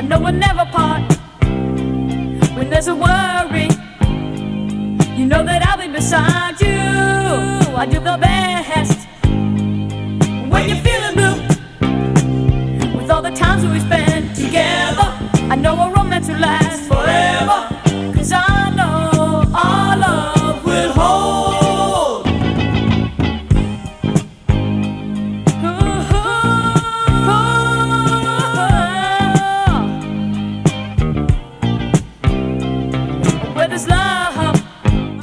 I know we'll never part. When there's a worry, you know that I'll be beside you. I do the best. When you're feeling blue, with all the times we spent together, I know a romance will last.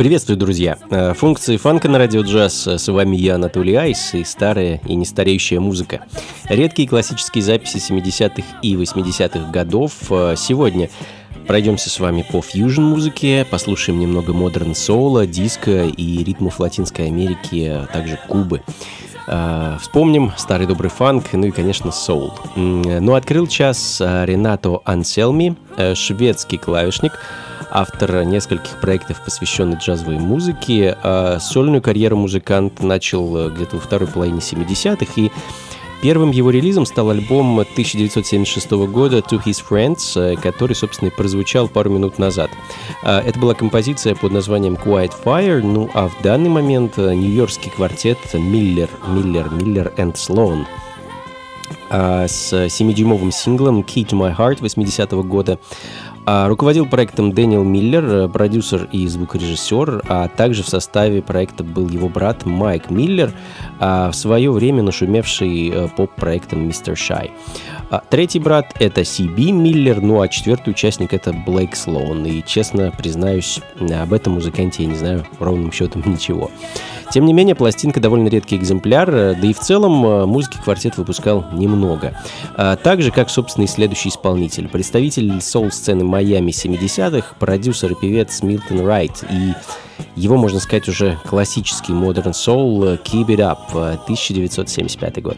Приветствую, друзья! Э, функции фанка на радио джаз. С вами я, Анатолий Айс, и старая и нестареющая музыка. Редкие классические записи 70-х и 80-х годов. Э, сегодня Пройдемся с вами по фьюжн-музыке, послушаем немного модерн соула, диска и ритмов Латинской Америки, а также Кубы. Э, вспомним старый добрый фанк, ну и, конечно, соул. Ну, открыл час Ренато Анселми, шведский клавишник – автор нескольких проектов, посвященных джазовой музыке. А сольную карьеру музыкант начал э, где-то во второй половине 70-х и Первым его релизом стал альбом 1976 года «To His Friends», который, собственно, и прозвучал пару минут назад. Это была композиция под названием «Quiet Fire», ну а в данный момент нью-йоркский квартет «Миллер», «Миллер», «Миллер and Sloan» с 7-дюймовым синглом «Key to My Heart» 80-го года а руководил проектом Дэниел Миллер, э, продюсер и звукорежиссер, а также в составе проекта был его брат Майк Миллер, а в свое время нашумевший э, поп-проектом Мистер Шай. А третий брат — это Си-Би Миллер, ну а четвертый участник — это Блейк Слоун. И, честно признаюсь, об этом музыканте я не знаю ровным счетом ничего. Тем не менее, пластинка довольно редкий экземпляр, да и в целом э, музыки квартет выпускал немного. А, так же, как, собственно, и следующий исполнитель. Представитель соул-сцены Майами 70-х, продюсер и певец Милтон Райт. И его, можно сказать, уже классический Modern Soul Keep It Up 1975 год.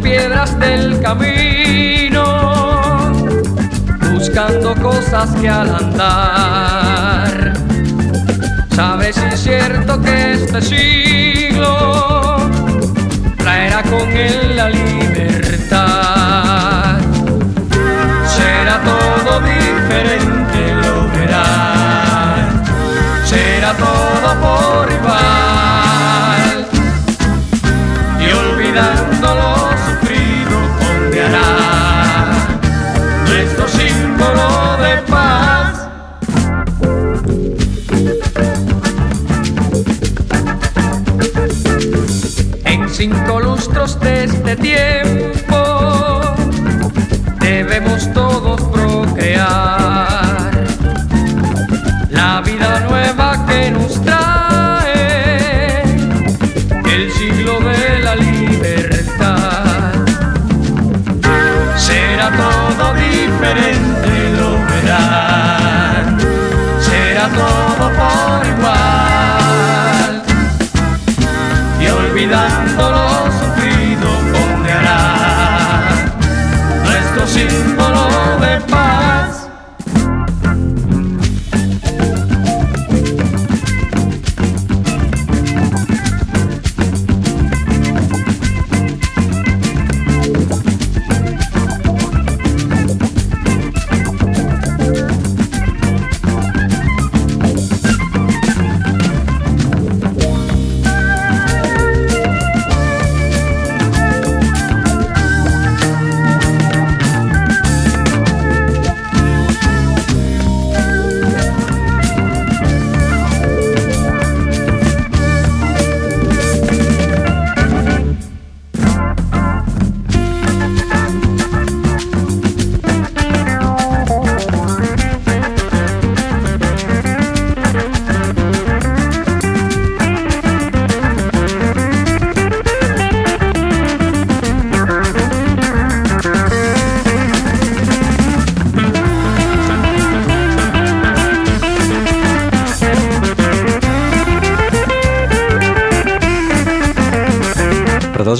piedras del camino, buscando cosas que al andar. Sabes incierto que este siglo traerá con él la libertad. Será todo diferente. te tiene.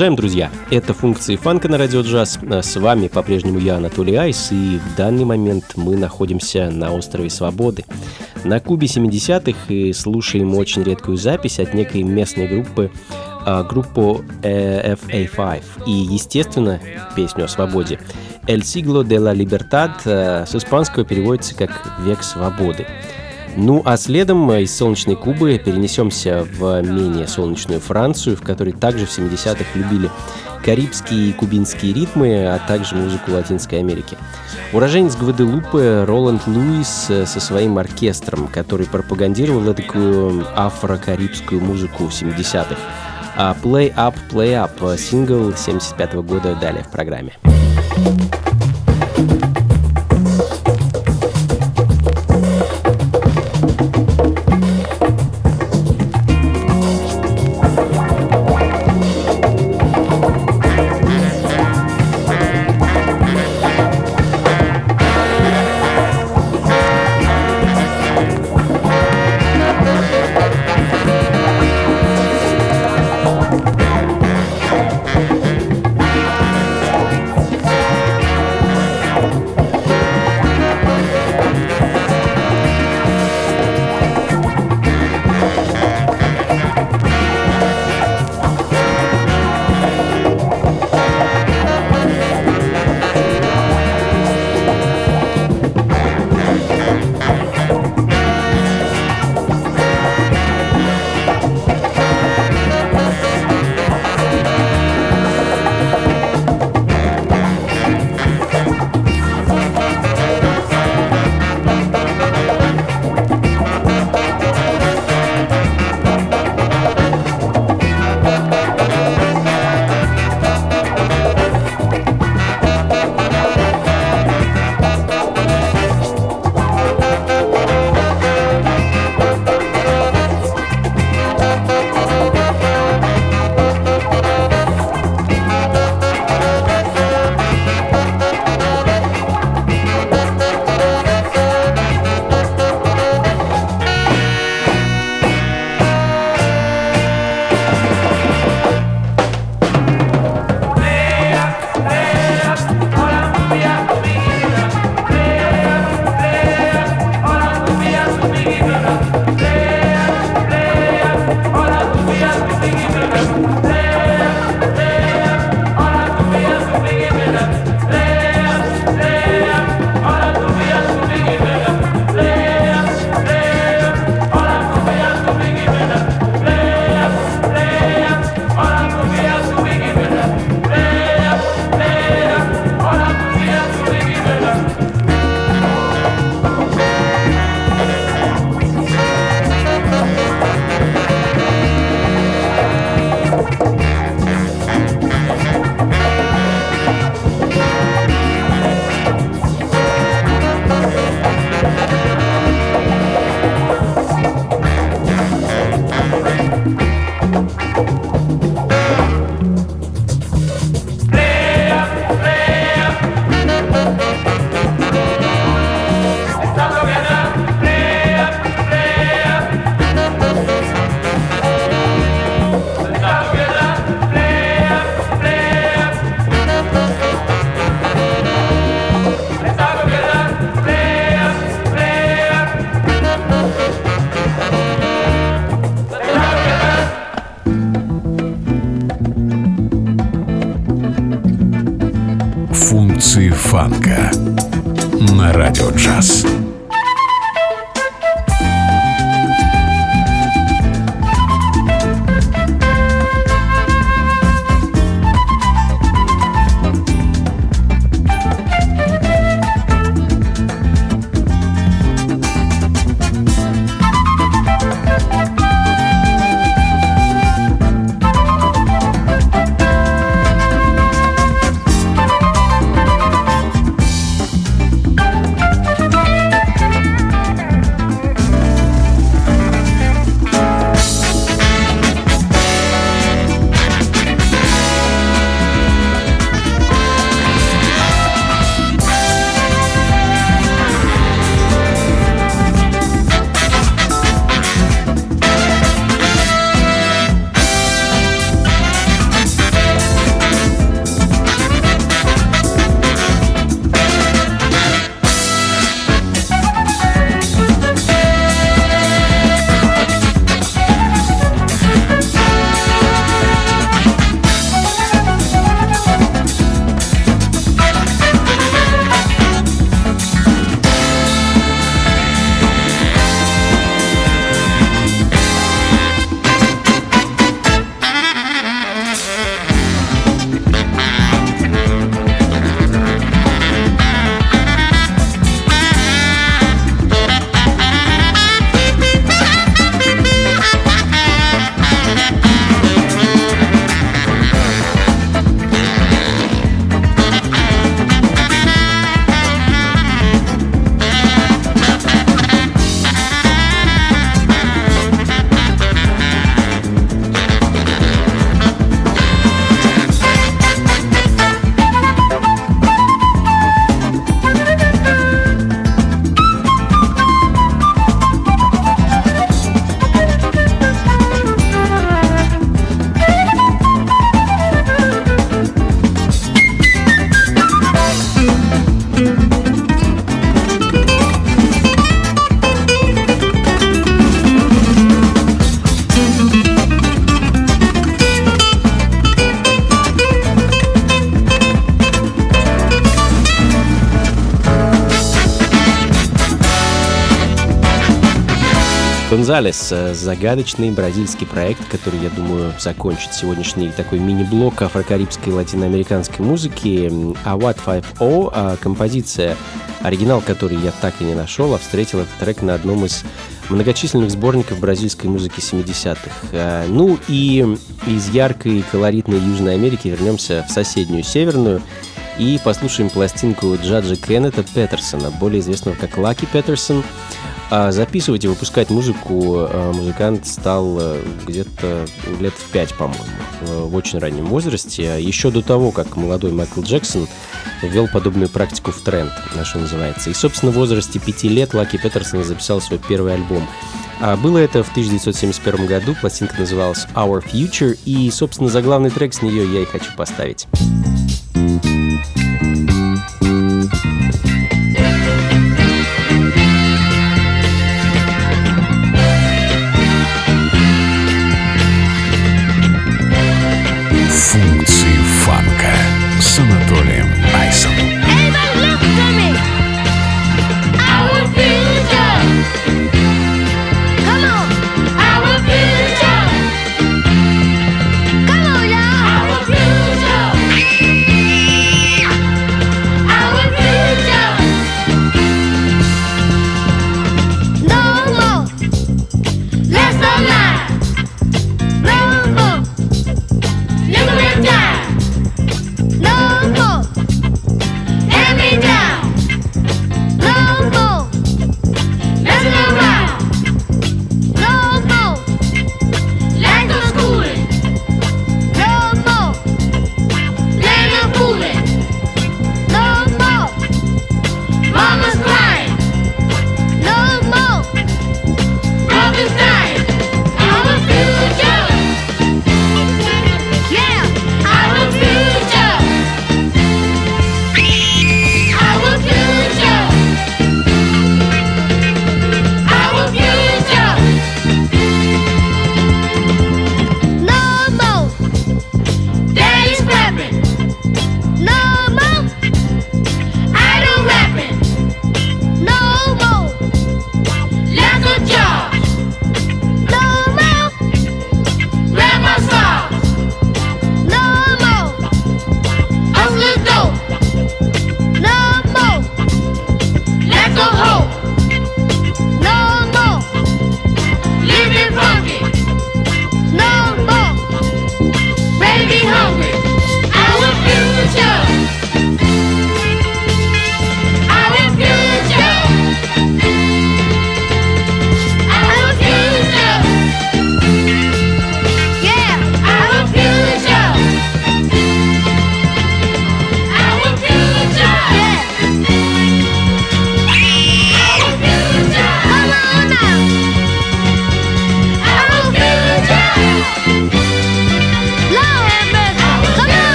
Продолжаем, друзья. Это функции фанка на радио джаз. С вами по-прежнему я, Анатолий Айс, и в данный момент мы находимся на острове Свободы. На Кубе 70-х и слушаем очень редкую запись от некой местной группы, а, группу э, FA5 и, естественно, песню о свободе. «El siglo de la libertad» э, с испанского переводится как «Век свободы». Ну а следом из солнечной Кубы перенесемся в менее солнечную Францию, в которой также в 70-х любили карибские и кубинские ритмы, а также музыку Латинской Америки. Уроженец Гваделупы Роланд Луис со своим оркестром, который пропагандировал такую афро-карибскую музыку 70-х. А Play Up, Play Up сингл 75 -го года далее в программе. Гонзалес – загадочный бразильский проект, который, я думаю, закончит сегодняшний такой мини-блок афрокарибской и латиноамериканской музыки. А What 5.0 а композиция, оригинал, который я так и не нашел, а встретил этот трек на одном из многочисленных сборников бразильской музыки 70-х. А, ну и из яркой и колоритной Южной Америки вернемся в соседнюю северную и послушаем пластинку Джаджа Кеннета Петерсона, более известного как Лаки Петерсон. А записывать и выпускать музыку э, музыкант стал э, где-то лет в пять, по-моему, в очень раннем возрасте. Еще до того, как молодой Майкл Джексон ввел подобную практику в тренд, на что называется. И, собственно, в возрасте пяти лет Лаки Петерсон записал свой первый альбом. А было это в 1971 году, пластинка называлась Our Future, и, собственно, заглавный трек с нее я и хочу поставить.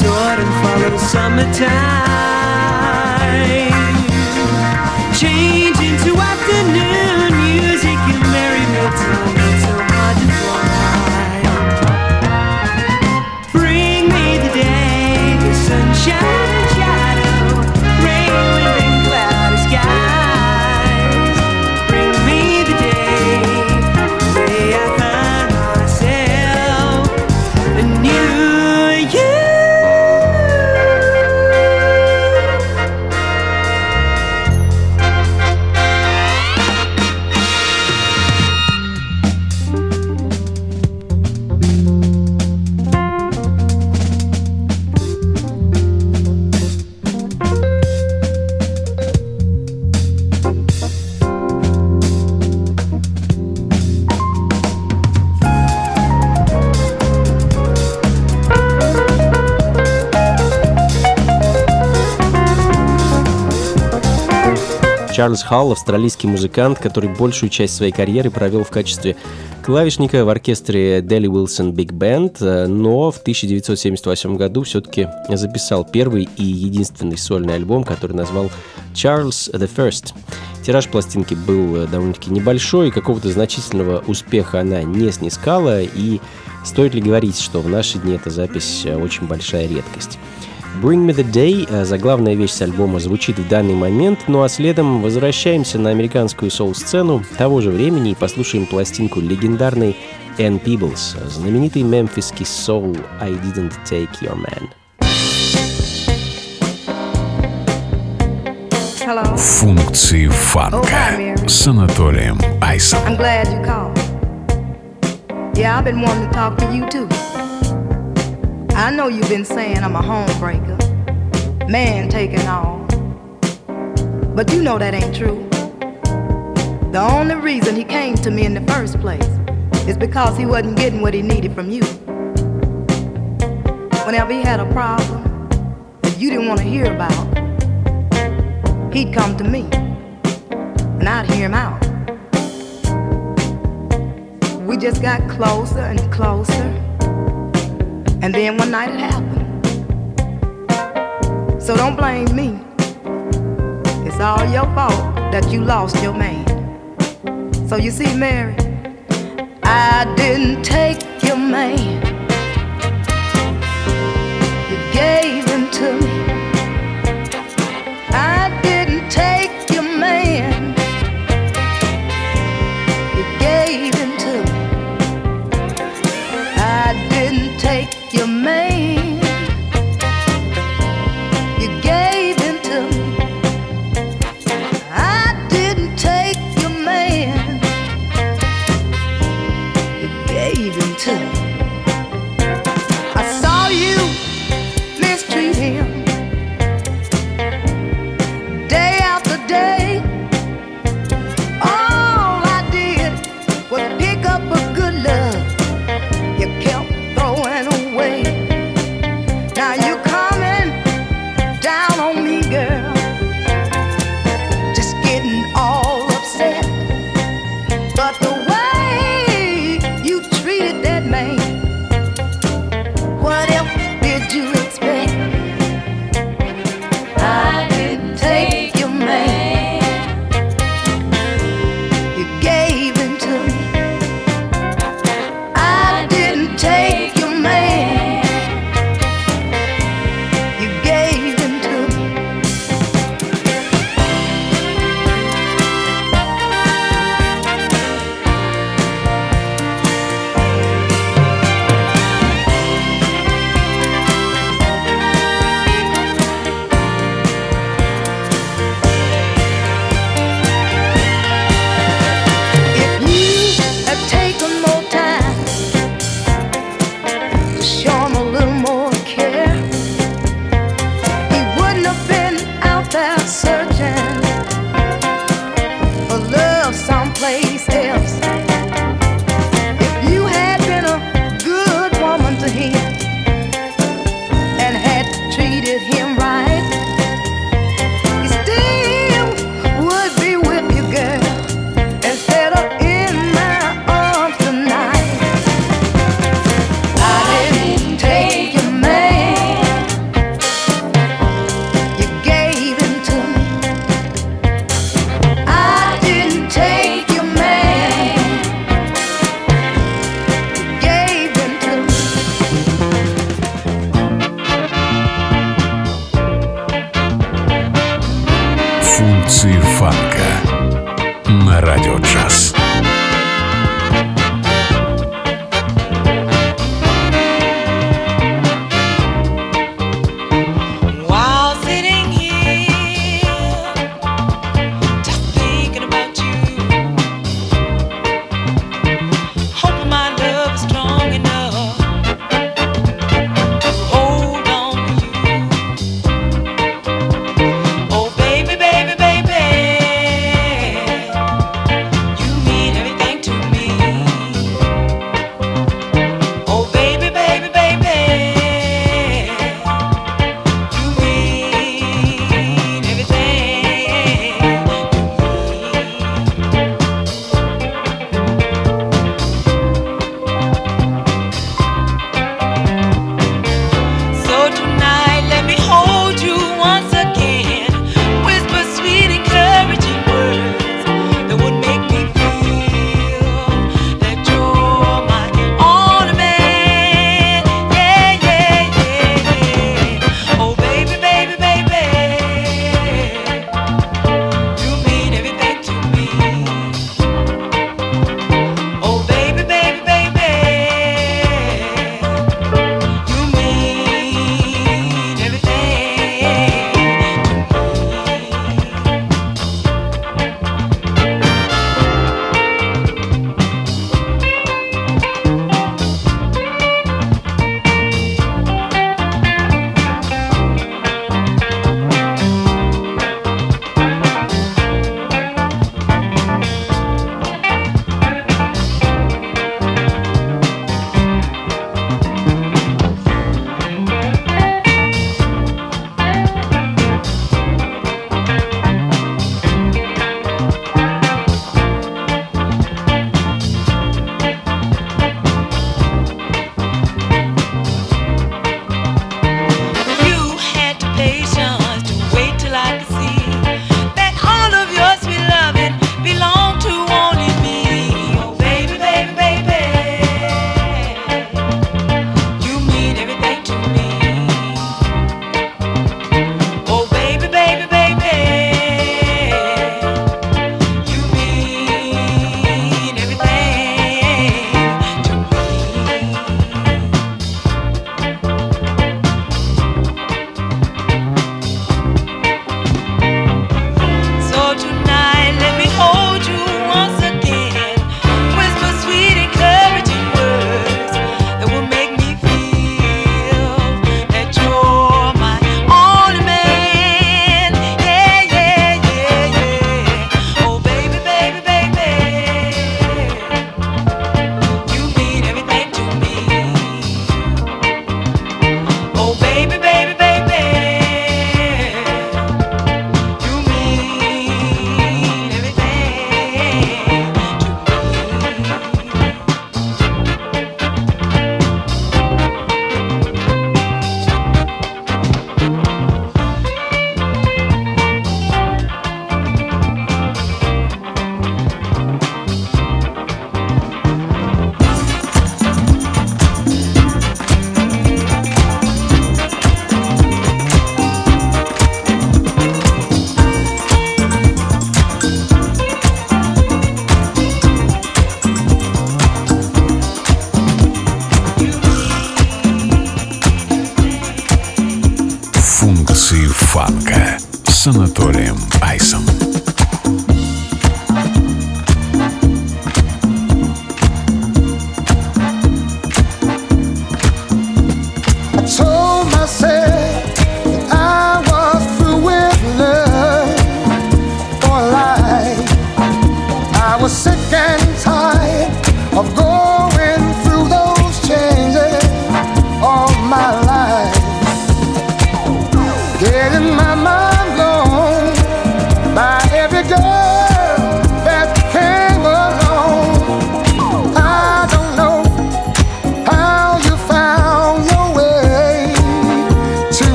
resort and follow summertime. Чарльз Халл – австралийский музыкант, который большую часть своей карьеры провел в качестве клавишника в оркестре Дели Уилсон Биг Бенд, э, но в 1978 году все-таки записал первый и единственный сольный альбом, который назвал «Charles the First». Тираж пластинки был э, довольно-таки небольшой, какого-то значительного успеха она не снискала, и стоит ли говорить, что в наши дни эта запись э, очень большая редкость. Bring Me The Day, э, заглавная вещь с альбома, звучит в данный момент, ну а следом возвращаемся на американскую соул-сцену того же времени и послушаем пластинку легендарной Энн Пиблс, знаменитый мемфисский соул «I Didn't Take Your Man». Функции фанка oh, с Анатолием Айсом. I'm glad you called. Yeah, I've been wanting to talk to you too. I know you've been saying I'm a homebreaker, man taking all. But you know that ain't true. The only reason he came to me in the first place is because he wasn't getting what he needed from you. Whenever he had a problem that you didn't want to hear about, he'd come to me and I'd hear him out. We just got closer and closer. And then one night it happened. So don't blame me. It's all your fault that you lost your man. So you see, Mary, I didn't take your man. You gave him to me. I didn't take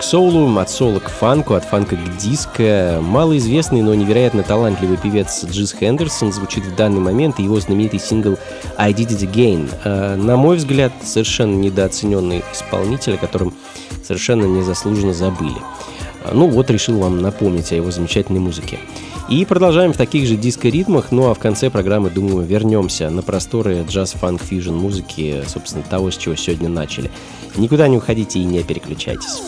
к соулу, от соула к фанку, от фанка к диско. Малоизвестный, но невероятно талантливый певец Джиз Хендерсон звучит в данный момент, и его знаменитый сингл «I Did It Again». Э, на мой взгляд, совершенно недооцененный исполнитель, о котором совершенно незаслуженно забыли. Э, ну вот, решил вам напомнить о его замечательной музыке. И продолжаем в таких же диско-ритмах, ну а в конце программы, думаю, вернемся на просторы джаз-фанк-фьюжн музыки, собственно, того, с чего сегодня начали. Никуда не уходите и не переключайтесь.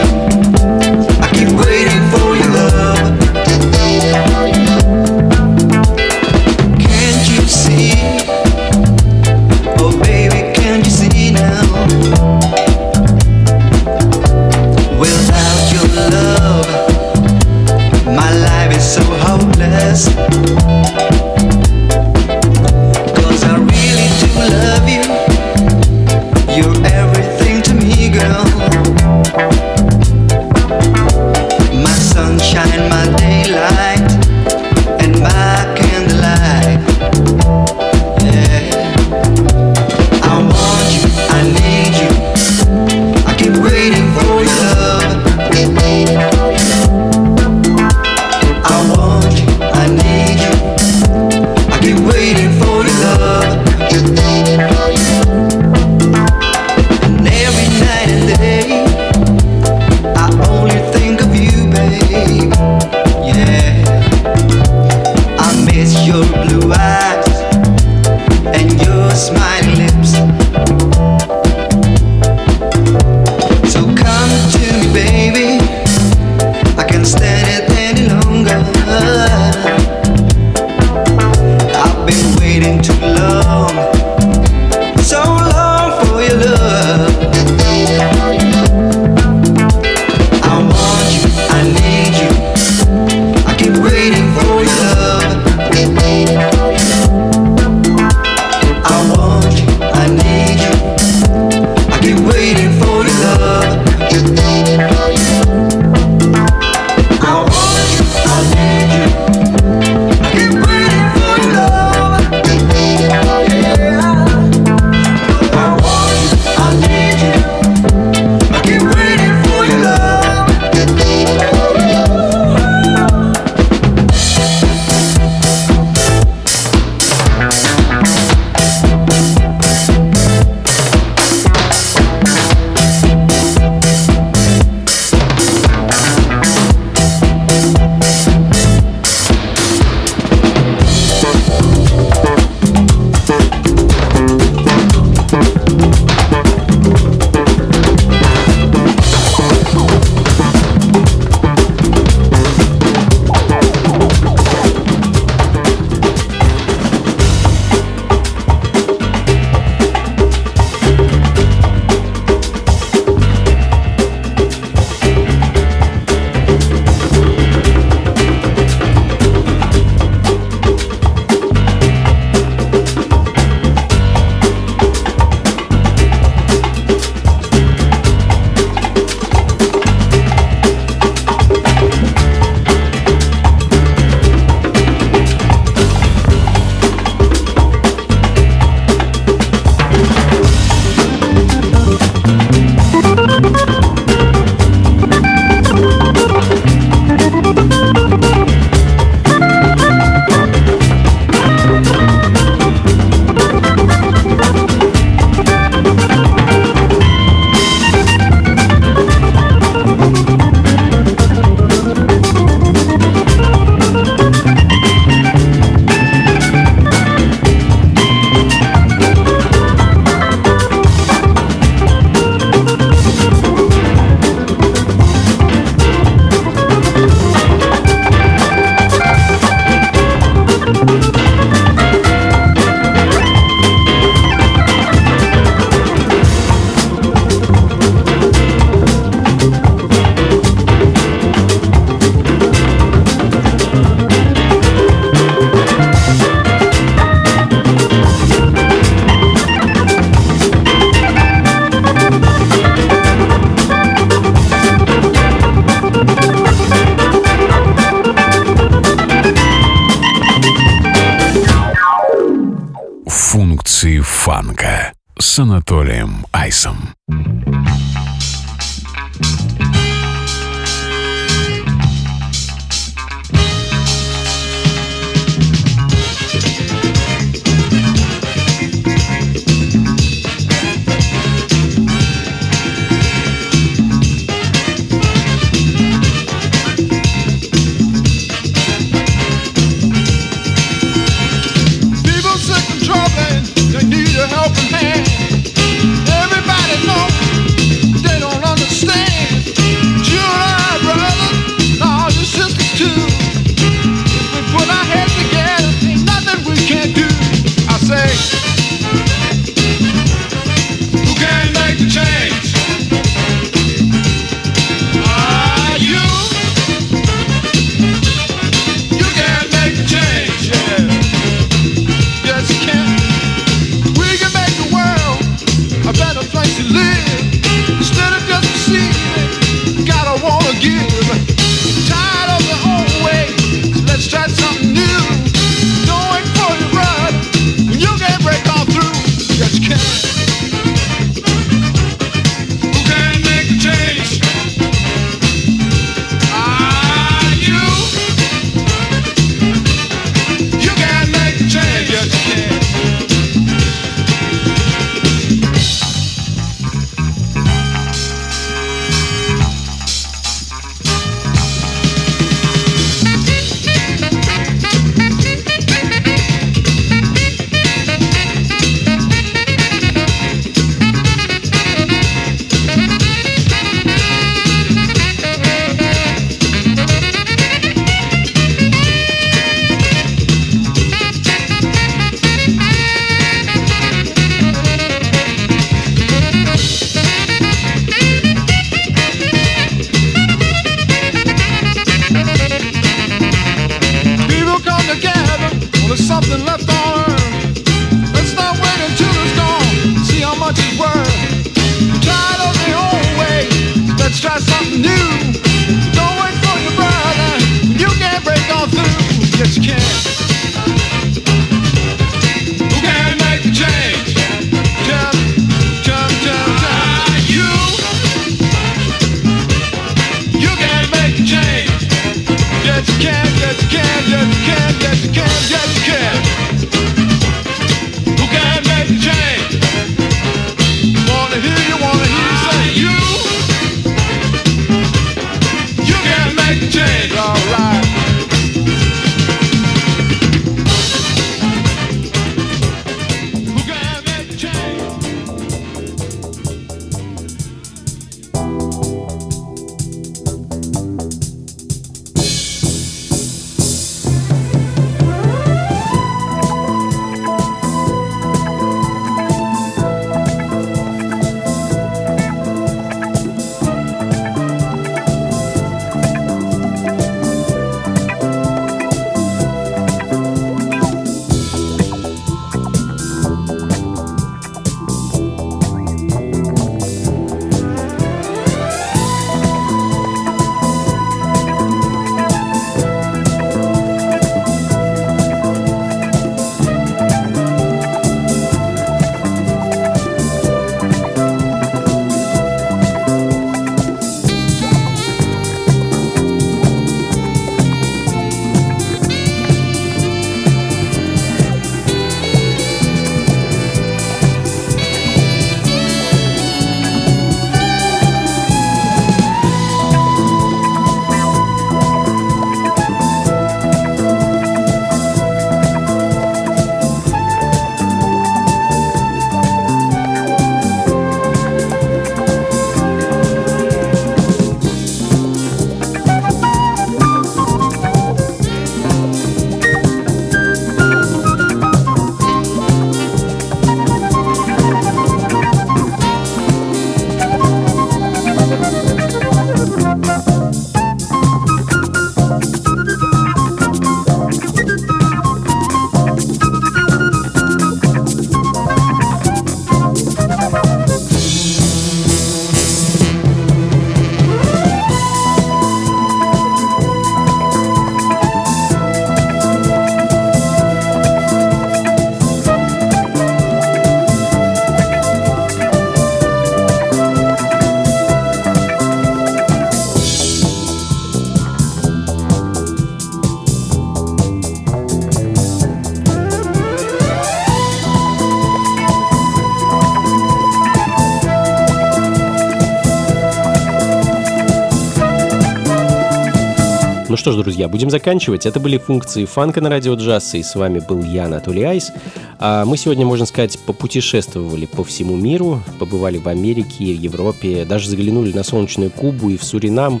Что ж, друзья, будем заканчивать. Это были функции фанка на радио джаз, и с вами был я, Анатолий Айс. А мы сегодня, можно сказать, попутешествовали по всему миру, побывали в Америке, Европе, даже заглянули на солнечную Кубу и в Суринам.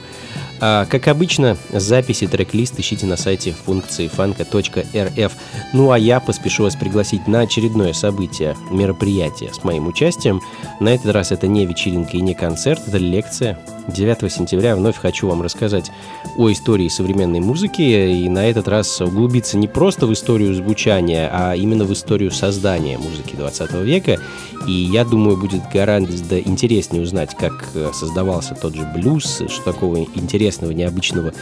А, как обычно, записи трек-лист ищите на сайте функции фанка.рф. Ну а я поспешу вас пригласить на очередное событие, мероприятие с моим участием. На этот раз это не вечеринка и не концерт, это лекция. 9 сентября вновь хочу вам рассказать о истории современной музыки и на этот раз углубиться не просто в историю звучания, а именно в историю создания музыки 20 века. И я думаю, будет гораздо интереснее узнать, как э, создавался тот же блюз, что такого интересного, необычного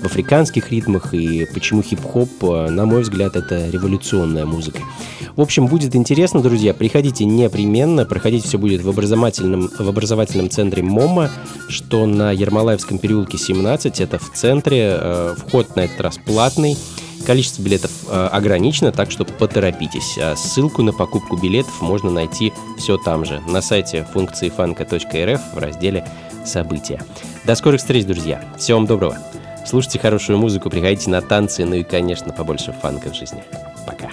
в африканских ритмах и почему хип-хоп, э, на мой взгляд, это революционная музыка. В общем, будет интересно, друзья. Приходите непременно. Проходить все будет в образовательном, в образовательном центре МОМА, что на Ермолаевском переулке 17. Это в центре. Э, Вход на этот раз платный. Количество билетов э, ограничено, так что поторопитесь. А ссылку на покупку билетов можно найти все там же, на сайте функции фанка.рф в разделе «События». До скорых встреч, друзья. Всего вам доброго. Слушайте хорошую музыку, приходите на танцы, ну и, конечно, побольше фанка в жизни. Пока.